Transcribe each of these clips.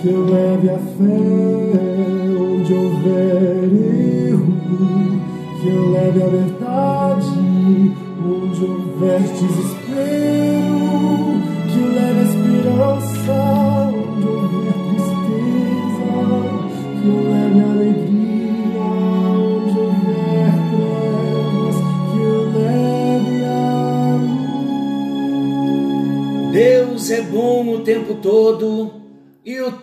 Que eu leve a fé. Onde houver erro, que eu leve a verdade onde houver desespero,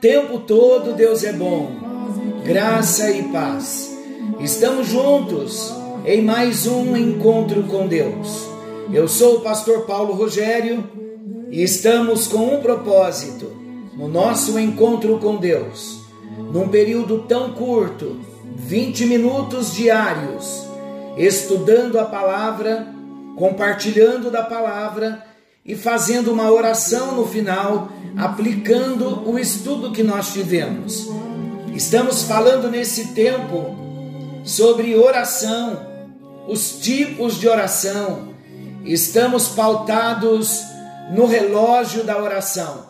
tempo todo Deus é bom. Graça e paz. Estamos juntos em mais um encontro com Deus. Eu sou o pastor Paulo Rogério e estamos com um propósito no nosso encontro com Deus. Num período tão curto, 20 minutos diários, estudando a palavra, compartilhando da palavra e fazendo uma oração no final, aplicando o estudo que nós tivemos. Estamos falando nesse tempo sobre oração, os tipos de oração. Estamos pautados no relógio da oração.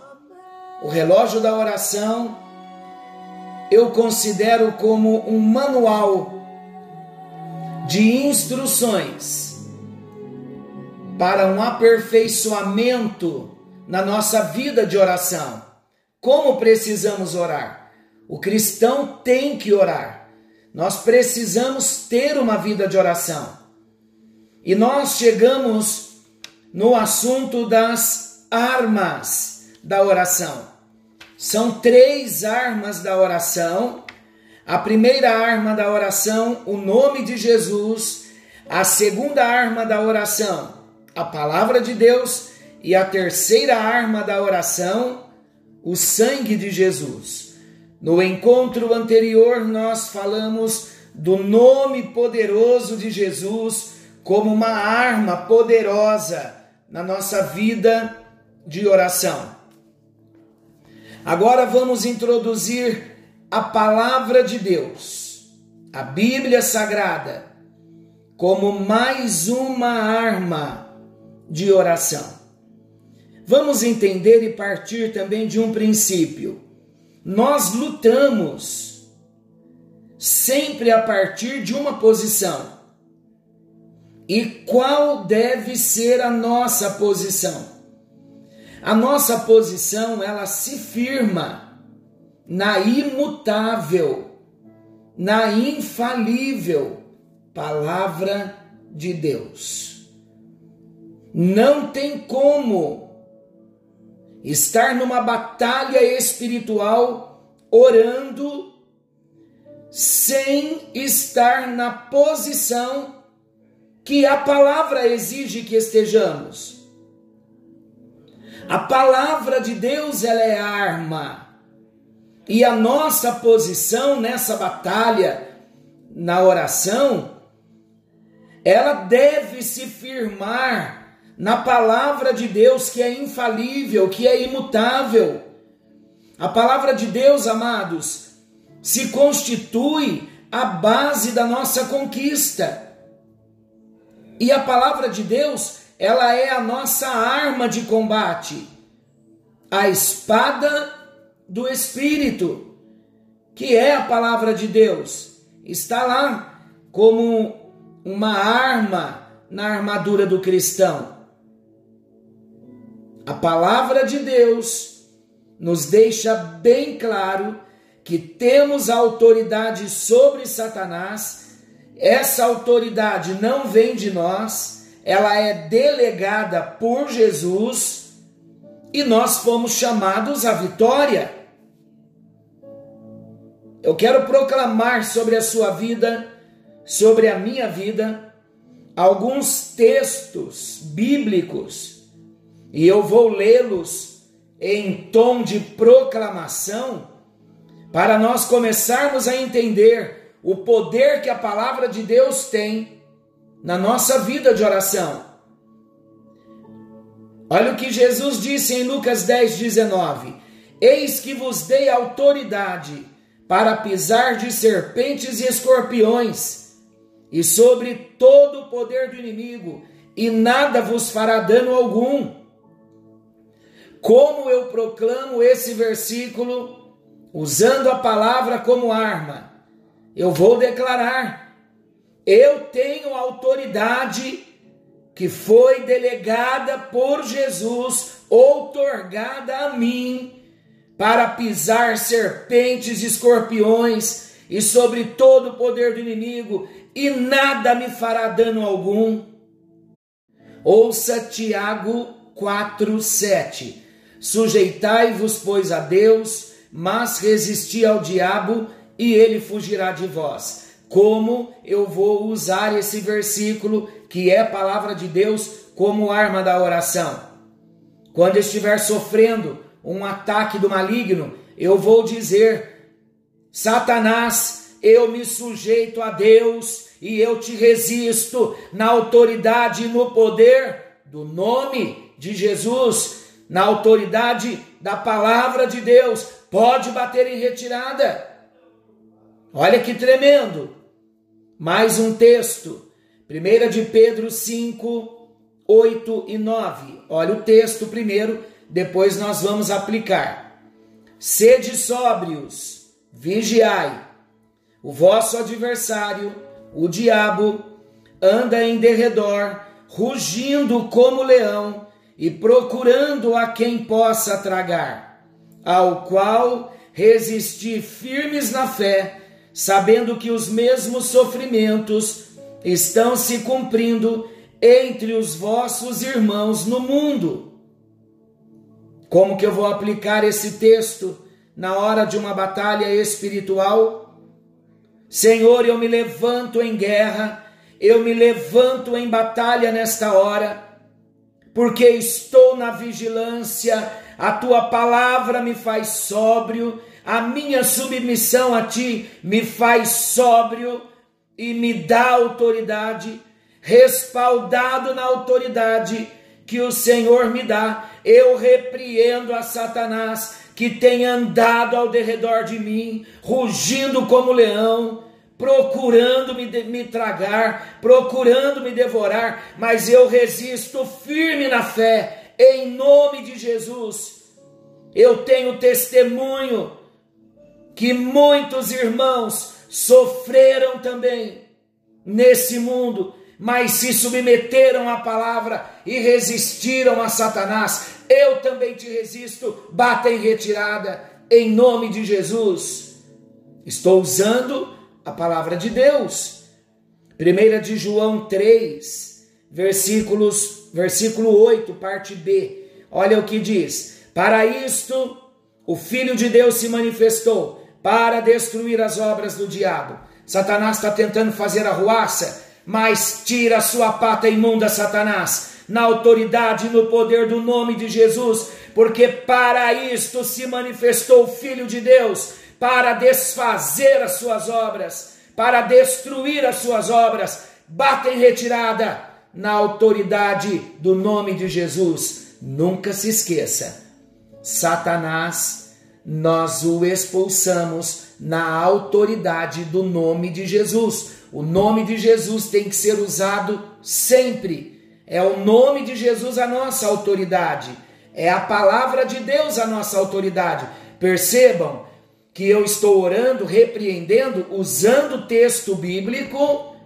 O relógio da oração eu considero como um manual de instruções para um aperfeiçoamento na nossa vida de oração. Como precisamos orar? O cristão tem que orar. Nós precisamos ter uma vida de oração. E nós chegamos no assunto das armas da oração. São três armas da oração. A primeira arma da oração, o nome de Jesus. A segunda arma da oração, a palavra de Deus. E a terceira arma da oração, o sangue de Jesus. No encontro anterior, nós falamos do nome poderoso de Jesus como uma arma poderosa na nossa vida de oração. Agora vamos introduzir a palavra de Deus, a Bíblia Sagrada, como mais uma arma de oração. Vamos entender e partir também de um princípio. Nós lutamos sempre a partir de uma posição. E qual deve ser a nossa posição? A nossa posição, ela se firma na imutável, na infalível palavra de Deus. Não tem como estar numa batalha espiritual orando sem estar na posição que a palavra exige que estejamos. A palavra de Deus ela é arma. E a nossa posição nessa batalha, na oração, ela deve se firmar na palavra de Deus que é infalível, que é imutável. A palavra de Deus, amados, se constitui a base da nossa conquista. E a palavra de Deus, ela é a nossa arma de combate, a espada do Espírito, que é a palavra de Deus, está lá como uma arma na armadura do cristão. A palavra de Deus nos deixa bem claro que temos autoridade sobre Satanás essa autoridade não vem de nós, ela é delegada por Jesus e nós fomos chamados à vitória. Eu quero proclamar sobre a sua vida, sobre a minha vida, alguns textos bíblicos e eu vou lê-los em tom de proclamação, para nós começarmos a entender o poder que a palavra de Deus tem na nossa vida de oração. Olha o que Jesus disse em Lucas 10, 19: Eis que vos dei autoridade para pisar de serpentes e escorpiões, e sobre todo o poder do inimigo, e nada vos fará dano algum. Como eu proclamo esse versículo, usando a palavra como arma, eu vou declarar: eu tenho autoridade que foi delegada por Jesus, outorgada a mim, para pisar serpentes e escorpiões e sobre todo o poder do inimigo, e nada me fará dano algum. Ouça Tiago 4:7. Sujeitai-vos, pois, a Deus, mas resisti ao diabo, e ele fugirá de vós. Como eu vou usar esse versículo que é palavra de Deus, como arma da oração. Quando estiver sofrendo um ataque do maligno, eu vou dizer: Satanás, eu me sujeito a Deus e eu te resisto na autoridade e no poder do nome de Jesus, na autoridade da palavra de Deus. Pode bater em retirada. Olha que tremendo. Mais um texto 1 de Pedro 5, 8 e 9. Olha o texto primeiro, depois nós vamos aplicar. Sede sóbrios, vigiai. O vosso adversário, o diabo, anda em derredor, rugindo como leão e procurando a quem possa tragar, ao qual resisti firmes na fé, sabendo que os mesmos sofrimentos estão se cumprindo entre os vossos irmãos no mundo. Como que eu vou aplicar esse texto na hora de uma batalha espiritual? Senhor, eu me levanto em guerra, eu me levanto em batalha nesta hora, porque estou na vigilância, a tua palavra me faz sóbrio, a minha submissão a ti me faz sóbrio e me dá autoridade, respaldado na autoridade que o Senhor me dá, eu repreendo a Satanás que tem andado ao derredor de mim, rugindo como leão, procurando me, me tragar, procurando me devorar, mas eu resisto firme na fé, em nome de Jesus. Eu tenho testemunho que muitos irmãos sofreram também nesse mundo, mas se submeteram à palavra e resistiram a Satanás. Eu também te resisto, bata em retirada, em nome de Jesus. Estou usando a palavra de Deus. 1 de João 3, versículos, versículo 8, parte B. Olha o que diz: Para isto o Filho de Deus se manifestou para destruir as obras do diabo. Satanás está tentando fazer a ruaça, mas tira sua pata imunda, Satanás, na autoridade e no poder do nome de Jesus, porque para isto se manifestou o Filho de Deus, para desfazer as suas obras, para destruir as suas obras. Bata em retirada na autoridade do nome de Jesus. Nunca se esqueça, Satanás nós o expulsamos na autoridade do nome de Jesus. O nome de Jesus tem que ser usado sempre. É o nome de Jesus a nossa autoridade. É a palavra de Deus a nossa autoridade. Percebam que eu estou orando, repreendendo, usando o texto bíblico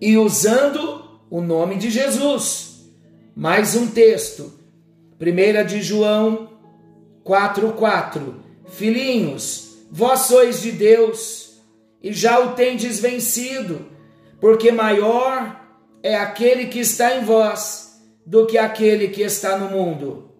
e usando o nome de Jesus. Mais um texto. 1 de João 4:4 Filhinhos, vós sois de Deus e já o tendes vencido, porque maior é aquele que está em vós do que aquele que está no mundo.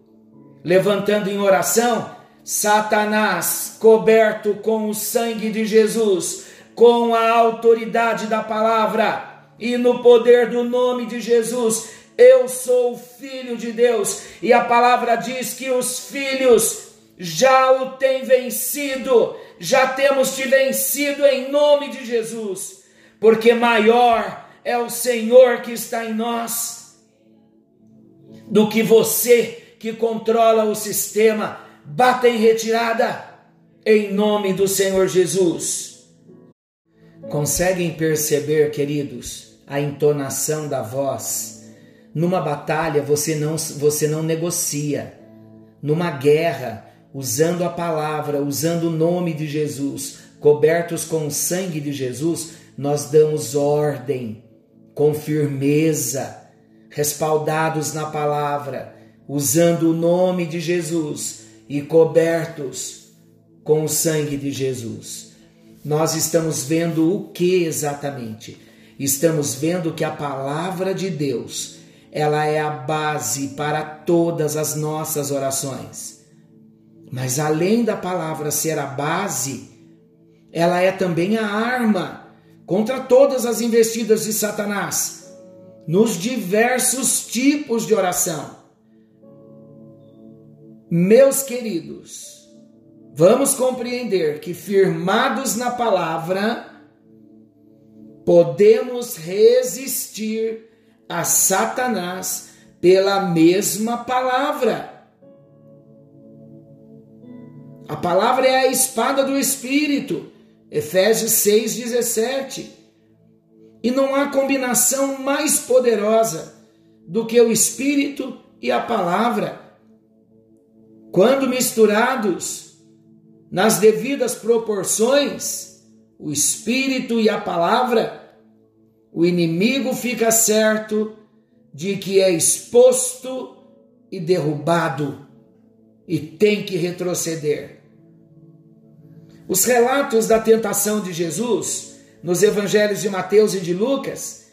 Levantando em oração, Satanás, coberto com o sangue de Jesus, com a autoridade da palavra e no poder do nome de Jesus, Eu sou filho de Deus, e a palavra diz que os filhos já o têm vencido, já temos te vencido em nome de Jesus, porque maior é o Senhor que está em nós do que você que controla o sistema. Bata em retirada em nome do Senhor Jesus. Conseguem perceber, queridos, a entonação da voz? Numa batalha você não você não negocia. Numa guerra, usando a palavra, usando o nome de Jesus, cobertos com o sangue de Jesus, nós damos ordem com firmeza, respaldados na palavra, usando o nome de Jesus e cobertos com o sangue de Jesus. Nós estamos vendo o que exatamente? Estamos vendo que a palavra de Deus, ela é a base para todas as nossas orações. Mas além da palavra ser a base, ela é também a arma contra todas as investidas de Satanás nos diversos tipos de oração. Meus queridos, vamos compreender que firmados na palavra, podemos resistir a Satanás pela mesma palavra. A palavra é a espada do Espírito. Efésios 6,17. E não há combinação mais poderosa do que o Espírito e a palavra. Quando misturados nas devidas proporções, o Espírito e a palavra, o inimigo fica certo de que é exposto e derrubado e tem que retroceder. Os relatos da tentação de Jesus nos evangelhos de Mateus e de Lucas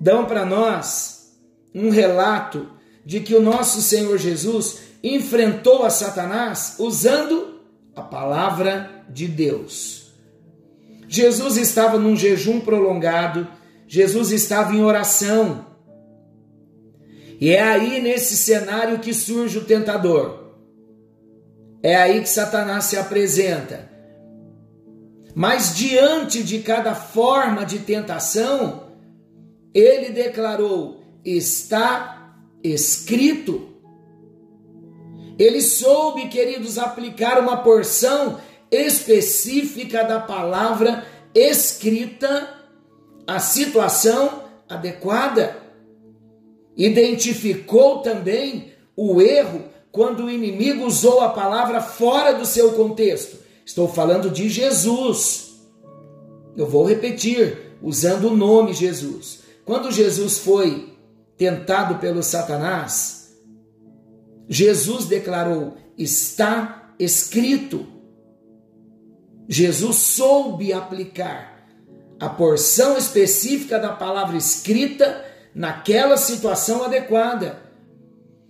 dão para nós um relato de que o nosso Senhor Jesus enfrentou a Satanás usando a palavra de Deus. Jesus estava num jejum prolongado, Jesus estava em oração. E é aí nesse cenário que surge o tentador. É aí que Satanás se apresenta mas diante de cada forma de tentação, ele declarou: está escrito. Ele soube, queridos, aplicar uma porção específica da palavra escrita à situação adequada. Identificou também o erro quando o inimigo usou a palavra fora do seu contexto. Estou falando de Jesus. Eu vou repetir, usando o nome Jesus. Quando Jesus foi tentado pelo Satanás, Jesus declarou: está escrito. Jesus soube aplicar a porção específica da palavra escrita naquela situação adequada.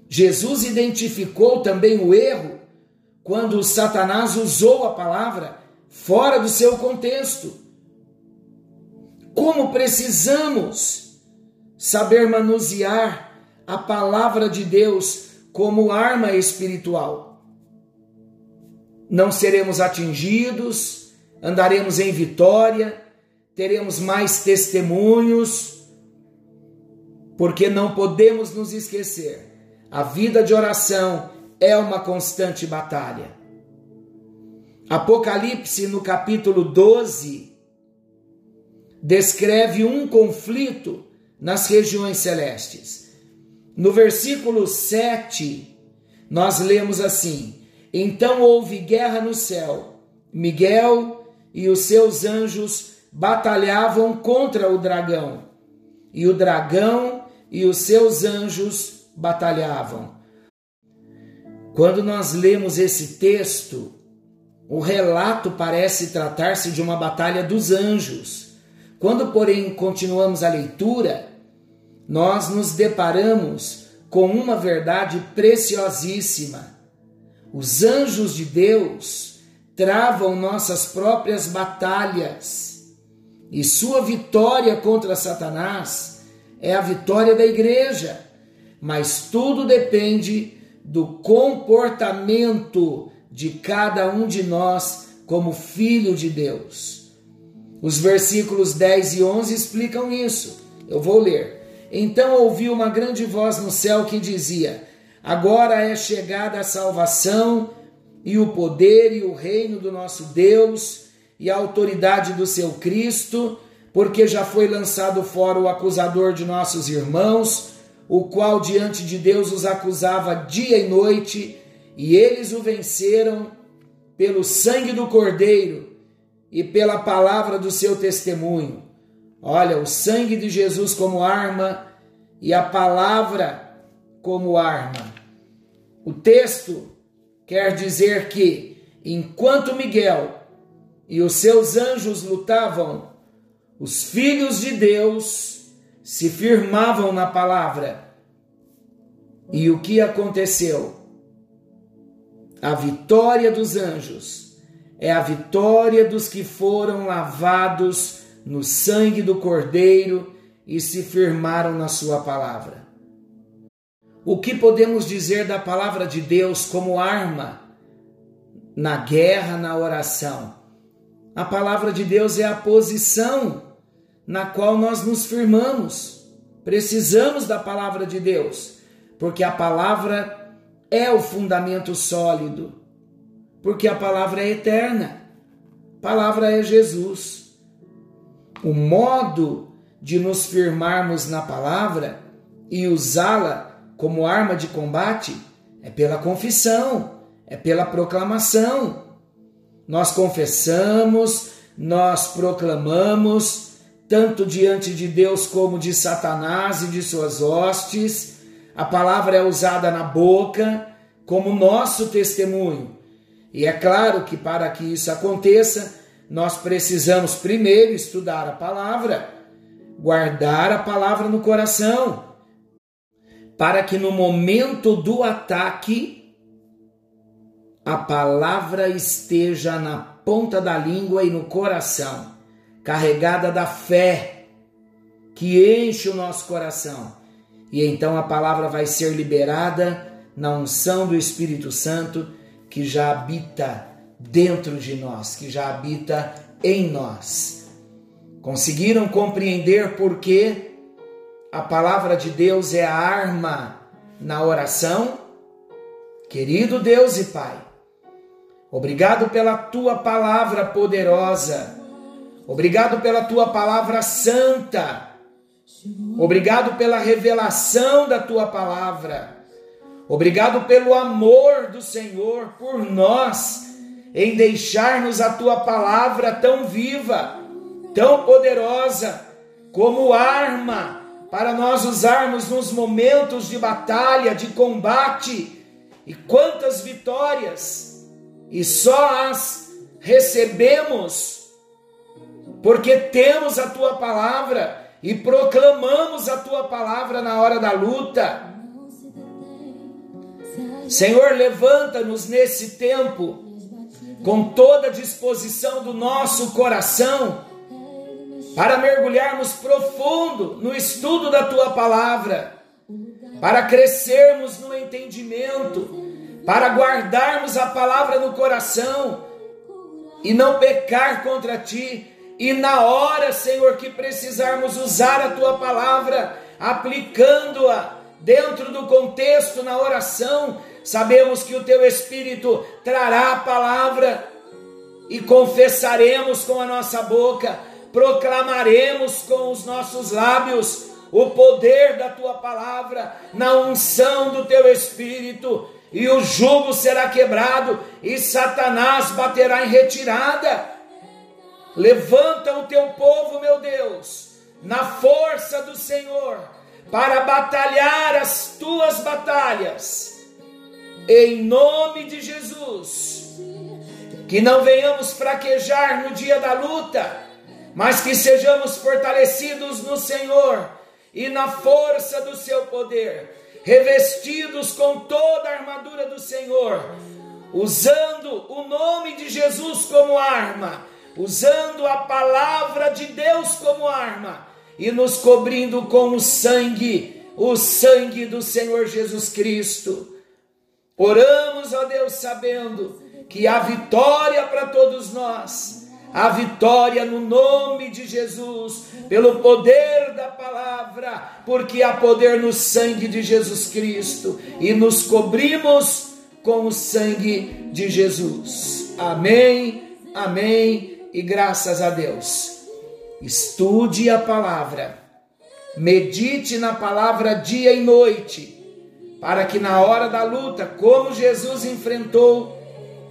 Jesus identificou também o erro quando Satanás usou a palavra fora do seu contexto. Como precisamos saber manusear a palavra de Deus como arma espiritual. Não seremos atingidos, andaremos em vitória, teremos mais testemunhos, porque não podemos nos esquecer. A vida de oração é uma constante batalha. Apocalipse, no capítulo 12, descreve um conflito nas regiões celestes. No versículo 7, nós lemos assim: Então houve guerra no céu. Miguel e os seus anjos batalhavam contra o dragão, e o dragão e os seus anjos batalhavam. Quando nós lemos esse texto, o relato parece tratar-se de uma batalha dos anjos. Quando, porém, continuamos a leitura, nós nos deparamos com uma verdade preciosíssima. Os anjos de Deus travam nossas próprias batalhas, e sua vitória contra Satanás é a vitória da igreja mas tudo depende do comportamento de cada um de nós como filho de Deus. Os versículos 10 e 11 explicam isso. Eu vou ler. Então ouvi uma grande voz no céu que dizia: Agora é chegada a salvação e o poder e o reino do nosso Deus e a autoridade do seu Cristo, porque já foi lançado fora o acusador de nossos irmãos, o qual diante de Deus os acusava dia e noite, e eles o venceram pelo sangue do Cordeiro e pela palavra do seu testemunho. Olha, o sangue de Jesus como arma e a palavra como arma. O texto quer dizer que, enquanto Miguel e os seus anjos lutavam, os filhos de Deus se firmavam na palavra. E o que aconteceu? A vitória dos anjos é a vitória dos que foram lavados no sangue do Cordeiro e se firmaram na Sua palavra. O que podemos dizer da palavra de Deus como arma na guerra, na oração? A palavra de Deus é a posição na qual nós nos firmamos. Precisamos da palavra de Deus, porque a palavra é o fundamento sólido, porque a palavra é eterna. Palavra é Jesus. O modo de nos firmarmos na palavra e usá-la como arma de combate é pela confissão, é pela proclamação nós confessamos, nós proclamamos, tanto diante de Deus como de Satanás e de suas hostes. A palavra é usada na boca como nosso testemunho. E é claro que para que isso aconteça, nós precisamos primeiro estudar a palavra, guardar a palavra no coração, para que no momento do ataque a palavra esteja na ponta da língua e no coração, carregada da fé que enche o nosso coração. E então a palavra vai ser liberada na unção do Espírito Santo que já habita dentro de nós, que já habita em nós. Conseguiram compreender por que a palavra de Deus é a arma na oração? Querido Deus e Pai, Obrigado pela tua palavra poderosa. Obrigado pela tua palavra santa. Obrigado pela revelação da tua palavra. Obrigado pelo amor do Senhor por nós, em deixar-nos a tua palavra tão viva, tão poderosa, como arma para nós usarmos nos momentos de batalha, de combate. E quantas vitórias! e só as recebemos porque temos a tua palavra e proclamamos a tua palavra na hora da luta. Senhor, levanta-nos nesse tempo com toda a disposição do nosso coração para mergulharmos profundo no estudo da tua palavra, para crescermos no entendimento para guardarmos a palavra no coração e não pecar contra ti. E na hora, Senhor, que precisarmos usar a tua palavra, aplicando-a dentro do contexto na oração, sabemos que o teu Espírito trará a palavra e confessaremos com a nossa boca, proclamaremos com os nossos lábios o poder da tua palavra, na unção do teu Espírito e o jugo será quebrado, e Satanás baterá em retirada. Levanta o teu povo, meu Deus, na força do Senhor, para batalhar as tuas batalhas, em nome de Jesus. Que não venhamos fraquejar no dia da luta, mas que sejamos fortalecidos no Senhor e na força do seu poder revestidos com toda a armadura do Senhor, usando o nome de Jesus como arma, usando a palavra de Deus como arma e nos cobrindo com o sangue, o sangue do Senhor Jesus Cristo. Oramos, ó Deus, sabendo que há vitória para todos nós, a vitória no nome de Jesus, pelo poder da palavra, porque há poder no sangue de Jesus Cristo e nos cobrimos com o sangue de Jesus. Amém, amém e graças a Deus. Estude a palavra, medite na palavra dia e noite para que na hora da luta, como Jesus enfrentou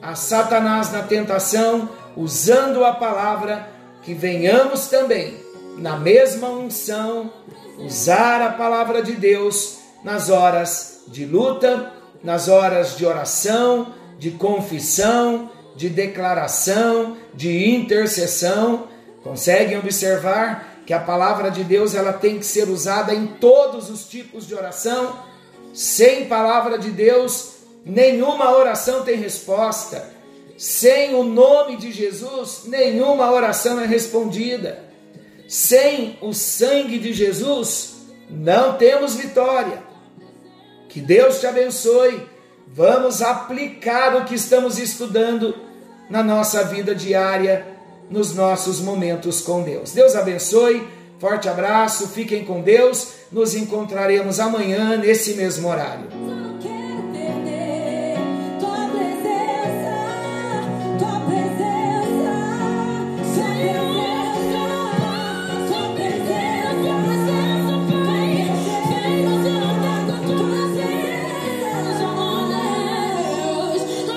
a Satanás na tentação, usando a palavra, que venhamos também, na mesma unção, usar a palavra de Deus nas horas de luta, nas horas de oração, de confissão, de declaração, de intercessão. Conseguem observar que a palavra de Deus ela tem que ser usada em todos os tipos de oração? Sem palavra de Deus, nenhuma oração tem resposta. Sem o nome de Jesus, nenhuma oração é respondida. Sem o sangue de Jesus, não temos vitória. Que Deus te abençoe. Vamos aplicar o que estamos estudando na nossa vida diária, nos nossos momentos com Deus. Deus abençoe. Forte abraço, fiquem com Deus. Nos encontraremos amanhã nesse mesmo horário.